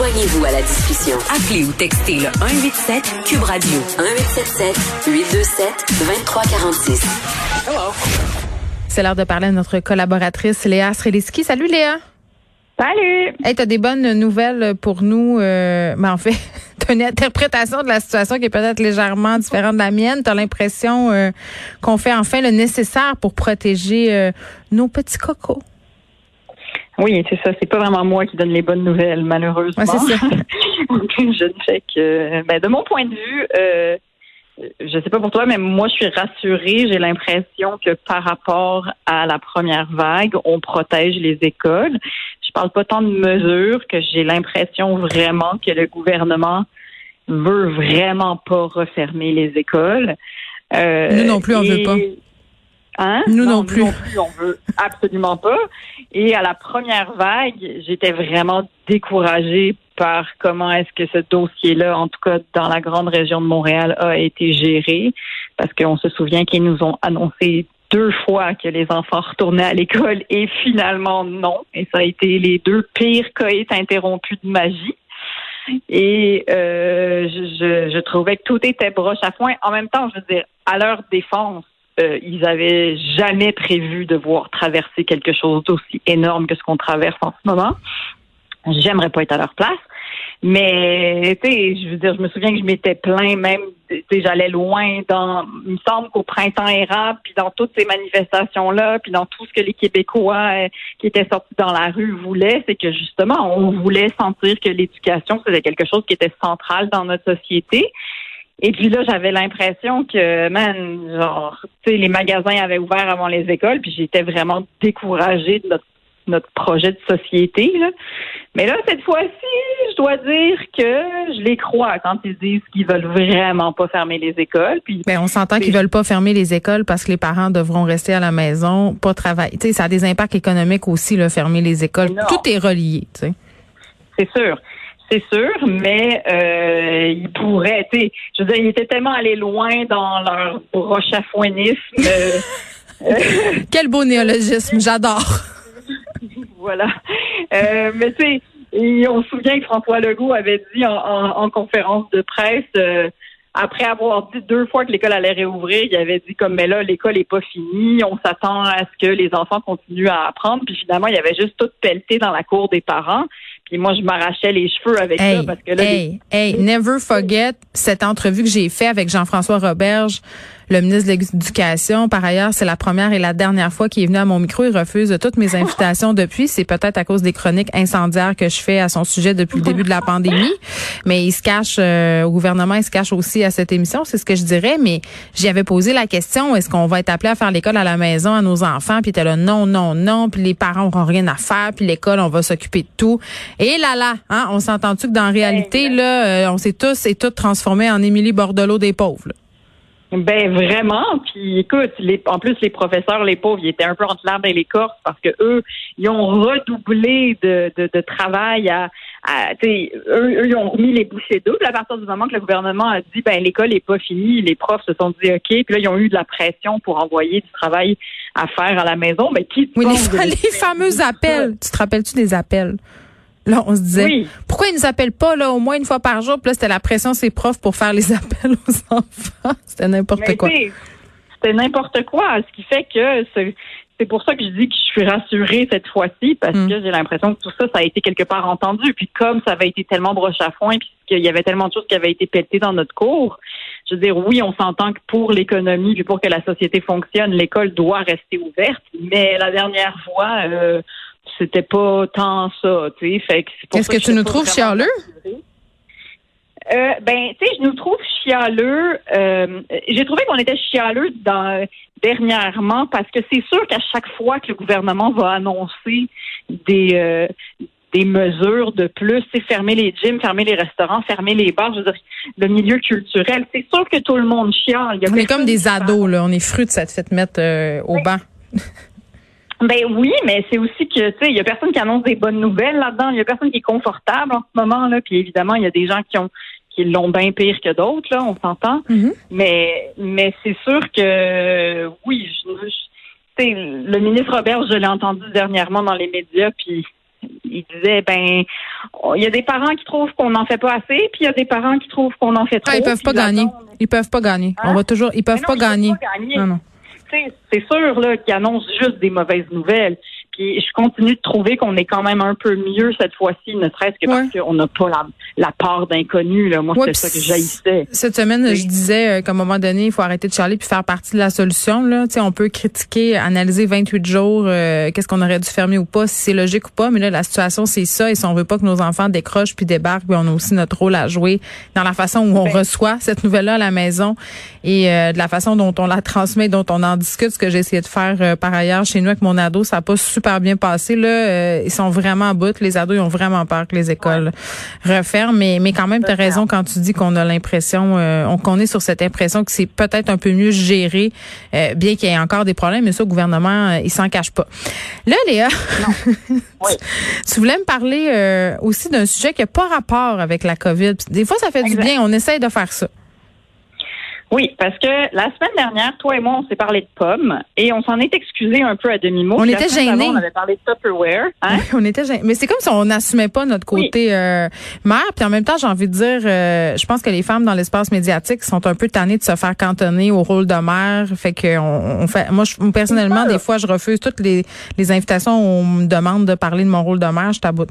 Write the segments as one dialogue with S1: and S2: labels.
S1: Joignez-vous à la discussion. Appelez ou textez le 187 Cube Radio 1877 827 2346.
S2: C'est l'heure de parler à notre collaboratrice Léa Sreliski. Salut Léa.
S3: Salut!
S2: Hey, t'as des bonnes nouvelles pour nous. Euh, ben en fait, t'as une interprétation de la situation qui est peut-être légèrement différente de la mienne. T'as l'impression euh, qu'on fait enfin le nécessaire pour protéger euh, nos petits cocos.
S3: Oui, c'est ça. C'est pas vraiment moi qui donne les bonnes nouvelles, malheureusement.
S2: Ouais, ça.
S3: je ne fais que. Ben, de mon point de vue, euh, je sais pas pour toi, mais moi, je suis rassurée. J'ai l'impression que par rapport à la première vague, on protège les écoles. Je parle pas tant de mesures que j'ai l'impression vraiment que le gouvernement veut vraiment pas refermer les écoles. Euh,
S2: Nous non plus, on
S3: et-
S2: veut pas.
S3: Hein?
S2: Nous non plus.
S3: on veut absolument pas. Et à la première vague, j'étais vraiment découragée par comment est-ce que ce dossier-là, en tout cas dans la grande région de Montréal, a été géré. Parce qu'on se souvient qu'ils nous ont annoncé deux fois que les enfants retournaient à l'école et finalement non. Et ça a été les deux pires coïts interrompus de magie. Et euh, je, je, je trouvais que tout était broche à foin. En même temps, je veux dire, à leur défense, euh, ils avaient jamais prévu de voir traverser quelque chose d'aussi énorme que ce qu'on traverse en ce moment. J'aimerais pas être à leur place. Mais, tu sais, je veux dire, je me souviens que je m'étais plaint même, tu sais, j'allais loin dans, il me semble qu'au printemps érable, puis dans toutes ces manifestations-là, puis dans tout ce que les Québécois euh, qui étaient sortis dans la rue voulaient, c'est que justement, on voulait sentir que l'éducation, c'était quelque chose qui était central dans notre société. Et puis là, j'avais l'impression que, man, genre, tu sais, les magasins avaient ouvert avant les écoles, puis j'étais vraiment découragée de notre, notre projet de société. Là. Mais là, cette fois-ci, je dois dire que je les crois quand ils disent qu'ils veulent vraiment pas fermer les écoles. Puis
S2: Ben, on s'entend qu'ils veulent pas fermer les écoles parce que les parents devront rester à la maison, pas travailler. Tu sais, ça a des impacts économiques aussi, là, fermer les écoles.
S3: Non.
S2: Tout est relié, tu sais.
S3: c'est sûr. C'est sûr, mais euh, ils pourraient, tu sais, je veux dire, ils étaient tellement allés loin dans leur broche-à-foinisme. euh, euh,
S2: Quel beau néologisme, j'adore.
S3: Voilà. Euh, mais tu sais, et on se souvient que François Legault avait dit en, en- en conférence de presse, euh, après avoir dit deux fois que l'école allait réouvrir, il avait dit comme mais là l'école est pas finie, on s'attend à ce que les enfants continuent à apprendre, puis finalement il y avait juste tout pelleté dans la cour des parents. Puis moi je m'arrachais les cheveux avec ça parce que là les-
S2: hey, hey, never forget cette entrevue que j'ai faite avec Jean-François Roberge, le ministre de l'Éducation. Par ailleurs, c'est la première et la dernière fois qu'il est venu à mon micro. Il refuse toutes mes invitations depuis. C'est peut-être à cause des chroniques incendiaires que je fais à son sujet depuis le début de la pandémie. Mais il se cache euh, au gouvernement, il se cache aussi à cette émission. C'est ce que je dirais. Mais j'y avais posé la question, est-ce qu'on va être appelé à faire l'école à la maison à nos enfants? Puis était là, non, non, non. Puis les parents n'auront rien à faire. Puis l'école, on va s'occuper de tout. Et là, là, hein, on s'entend-tu que dans la réalité, là, euh, on s'est tous et toutes transformés en Émilie Bordelot des pauvres. là?
S3: Ben vraiment. Puis écoute, les, en plus les professeurs, les pauvres, ils étaient un peu entre l'arbre et l'écorce parce que eux, ils ont redoublé de, de, de travail à, à eux, eux, ils ont remis les bouchées doubles à partir du moment que le gouvernement a dit ben l'école est pas finie, les profs se sont dit ok, puis là ils ont eu de la pression pour envoyer du travail à faire à la maison. Ben qui
S2: Oui, les, les fameux appels. Tu te rappelles-tu des appels? Là, on se disait,
S3: Oui.
S2: pourquoi ils nous appellent pas là au moins une fois par jour? Puis là, c'était la pression ses profs pour faire les appels aux enfants. C'était n'importe quoi.
S3: C'était n'importe quoi, ce qui fait que c'est pour ça que je dis que je suis rassurée cette fois-ci parce
S2: Mm.
S3: que j'ai l'impression que tout ça, ça a été quelque part entendu. Puis comme ça avait été tellement broche à foin, puis qu'il y avait tellement de choses qui avaient été pelletées dans notre cours, je veux dire, oui, on s'entend que pour l'économie, puis pour que la société fonctionne, l'école doit rester ouverte. Mais la dernière fois, euh, c'était pas tant ça, tu sais. Fait que c'est pour
S2: Est-ce
S3: ça
S2: que tu nous trouves chialeux?
S3: Euh, ben, tu sais, je nous trouve chialeux. Euh, J'ai trouvé qu'on était chialeux dans, dernièrement parce que c'est sûr qu'à chaque fois que le gouvernement va annoncer des euh, des mesures de plus, c'est fermer les gyms, fermer les restaurants, fermer les bars, je veux dire, le milieu culturel. C'est sûr que tout le monde chiale.
S2: on est comme des ados, là. On est fruits de cette fête mettre euh, au banc.
S3: Ben oui, mais c'est aussi que tu sais, il y a personne qui annonce des bonnes nouvelles là-dedans. Il y a personne qui est confortable en ce moment là. Puis évidemment, il y a des gens qui ont qui l'ont bien pire que d'autres là, on s'entend.
S2: Mm-hmm.
S3: Mais mais c'est sûr que oui, je, je- tu sais, le ministre Robert, je l'ai entendu dernièrement dans les médias, puis il disait ben il y a des parents qui trouvent qu'on n'en fait pas assez, puis il y a des parents qui trouvent qu'on en fait trop.
S2: Ah, ils peuvent pas gagner. Ils peuvent pas gagner.
S3: Hein?
S2: On va toujours. Ils peuvent
S3: non,
S2: pas
S3: ils peuvent
S2: gagner.
S3: pas gagner.
S2: Non, non.
S3: C'est sûr là qu'ils annoncent juste des mauvaises nouvelles. Puis je continue de trouver qu'on est quand même un peu mieux cette fois-ci, ne serait-ce que parce
S2: Ouais.
S3: qu'on n'a pas la, la part d'inconnu. Là. Moi,
S2: Ouais,
S3: c'est ça que j'haïssais.
S2: Cette semaine,
S3: Oui.
S2: je disais euh, qu'à un moment donné, il faut arrêter de charler puis faire partie de la solution. Là. Tu sais, on peut critiquer, analyser 28 jours, euh, qu'est-ce qu'on aurait dû fermer ou pas, si c'est logique ou pas. Mais là, la situation, c'est ça. Et si on veut pas que nos enfants décrochent puis débarquent, puis on a aussi notre rôle à jouer dans la façon où on
S3: Ben.
S2: reçoit cette nouvelle-là à la maison et euh, de la façon dont on la transmet, dont on en discute. Ce que j'ai essayé de faire euh, par ailleurs chez nous avec mon ado, ça n'a pas super bien passé. Là, Euh, ils sont vraiment en bout. Les ados, ils ont vraiment peur que les écoles referment. Mais, mais quand même, tu as raison quand tu dis qu'on a l'impression, euh, on- qu'on est sur cette impression que c'est peut-être un peu mieux géré, euh, bien qu'il y ait encore des problèmes. Mais ça, le gouvernement, euh, il s'en cache pas. Là, Léa,
S3: Oui.
S2: tu voulais me parler euh, aussi d'un sujet qui n'a pas rapport avec la COVID. Des fois, ça fait
S3: Exact.
S2: du bien. On essaye de faire ça.
S3: Oui, parce que la semaine dernière, toi et moi, on s'est parlé de pommes et on s'en est excusé un peu à demi-mot.
S2: On était gênés.
S3: On avait parlé de Tupperware. Hein?
S2: on était gênés. mais c'est comme si on n'assumait pas notre côté euh, mère puis en même temps j'ai envie de dire euh, je pense que les femmes dans l'espace médiatique sont un peu tannées de se faire cantonner au rôle de mère fait que on, on fait moi je, personnellement des fois je refuse toutes les, les invitations où on me demande de parler de mon rôle de mère je taboute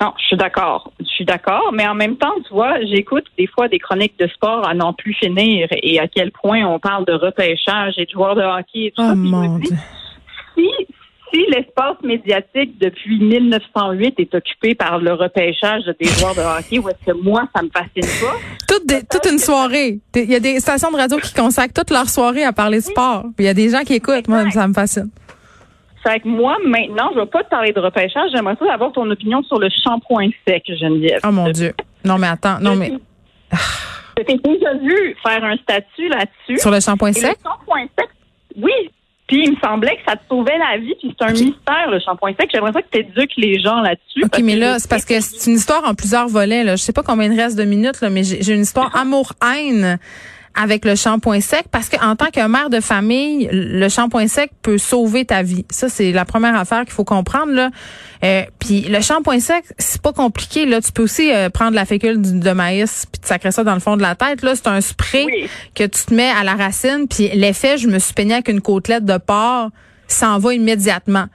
S3: Non, je suis d'accord. Je suis d'accord, mais en même temps, tu vois, j'écoute des fois des chroniques de sport à n'en plus finir et à quel point on parle de repêchage et de joueurs de hockey et tout
S2: oh
S3: ça.
S2: Mon
S3: dis,
S2: dieu
S3: si, si l'espace médiatique depuis 1908 est occupé par le repêchage des joueurs de hockey, où est-ce que moi, ça me fascine pas?
S2: toute, des- toute une soirée il y a des stations de radio qui consacrent toute leur soirée à parler de sport puis il y a des gens qui écoutent moi ça me fascine
S3: C'est que moi, maintenant, je vais pas te parler de repêchage. J'aimerais ça avoir ton opinion sur le shampoing sec, Geneviève.
S2: oh mon dieu non mais attends non mais
S3: Je t'ai déjà vu faire un statut là-dessus.
S2: sur le shampoing sec
S3: Le shampoing sec, oui. Puis il me semblait que ça te sauvait la vie, puis c'est un mystère, le shampoing sec. J'aimerais ça que tu éduques les gens là-dessus.
S2: OK, mais là, c'est parce que c'est une histoire en plusieurs volets. Là. Je sais pas combien il reste de minutes, là, mais j'ai j'ai une histoire amour-haine avec le shampoing sec parce que en tant que mère de famille, le shampoing sec peut sauver ta vie. Ça, c'est la première affaire qu'il faut comprendre. Là. Euh, puis le shampoing sec, c'est pas compliqué. Là, tu peux aussi euh, prendre la fécule de maïs puis te sacrer ça dans le fond de la tête. Là, c'est un spray
S3: Oui.
S2: que tu te mets à la racine. Puis l'effet, je me suis peignée avec une côtelette de porc, s'en va immédiatement.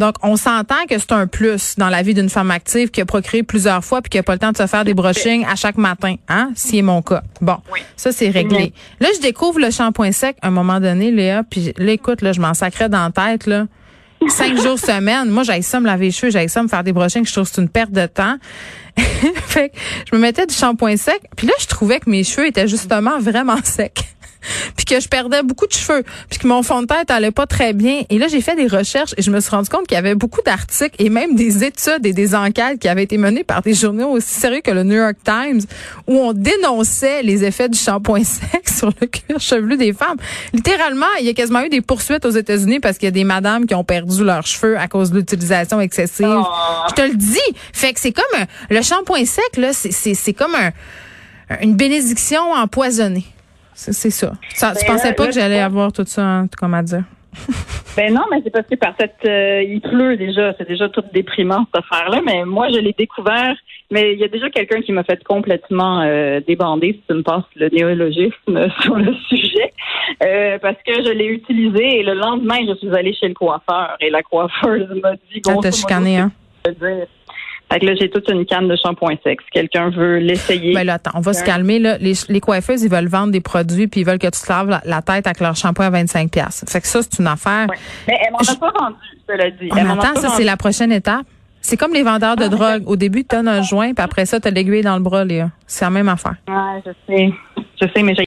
S2: Donc, on s'entend que c'est un plus dans la vie d'une femme active qui a procréé plusieurs fois puis qui a pas le temps de se faire des brushings à chaque matin, hein, si est mon cas. Bon,
S3: Oui.
S2: ça c'est réglé. Là, je découvre le shampoing sec à un moment donné, Léa, puis là, écoute, là, je m'en sacrais dans la tête, là. Cinq jours semaine. Moi, j'aille ça me laver les cheveux, j'aille ça me faire des brushings, je trouve que c'est une perte de temps. fait que je me mettais du shampoing sec, puis là, je trouvais que mes cheveux étaient justement vraiment secs. puis que je perdais beaucoup de cheveux, puis que mon fond de tête allait pas très bien. Et là, j'ai fait des recherches et je me suis rendu compte qu'il y avait beaucoup d'articles et même des études et des enquêtes qui avaient été menées par des journaux aussi sérieux que le New York Times où on dénonçait les effets du shampoing sec sur le cuir chevelu des femmes. Littéralement, il y a quasiment eu des poursuites aux États-Unis parce qu'il y a des madames qui ont perdu leurs cheveux à cause de l'utilisation excessive.
S3: Oh.
S2: Je te le dis. Fait que c'est comme un- le shampoing sec là, c'est c'est c'est comme un une bénédiction empoisonnée. C'est ça. ça tu
S3: Ben
S2: pensais
S3: là-
S2: pas
S3: là,
S2: que j'allais avoir tout ça, hein, comment dire?
S3: Ben non, mais c'est parce que par cette, euh, il pleut déjà, c'est déjà tout déprimant cette affaire-là. Mais moi, je l'ai découvert. Mais il y a déjà quelqu'un qui m'a fait complètement euh, débander, si tu me passes le néologisme sur le sujet, euh, parce que je l'ai utilisé et le lendemain, je suis allée chez le coiffeur et la coiffeuse m'a dit.
S2: Ça
S3: grosso
S2: t'a chicané, hein?
S3: Fait que là, j'ai toute une canne de shampoing sec. Si quelqu'un veut l'essayer.
S2: Ben là, attends, on va se calmer. Là. Les, les coiffeuses, ils veulent vendre des produits puis ils veulent que tu te laves la, la tête avec leur shampoing à 25 pièces. Fait que ça, c'est une affaire.
S3: Ouais. Mais elle m'en
S2: Je-
S3: a pas vendu, cela dit.
S2: On
S3: Elle m'en a
S2: attend, ça, c'est la prochaine étape. C'est comme les vendeurs de drogue. Au début, tu as un joint, puis après ça, tu as l'aiguille dans le bras, Léa. C'est la même affaire.
S3: Ouais, je sais. Je sais, mais j'ai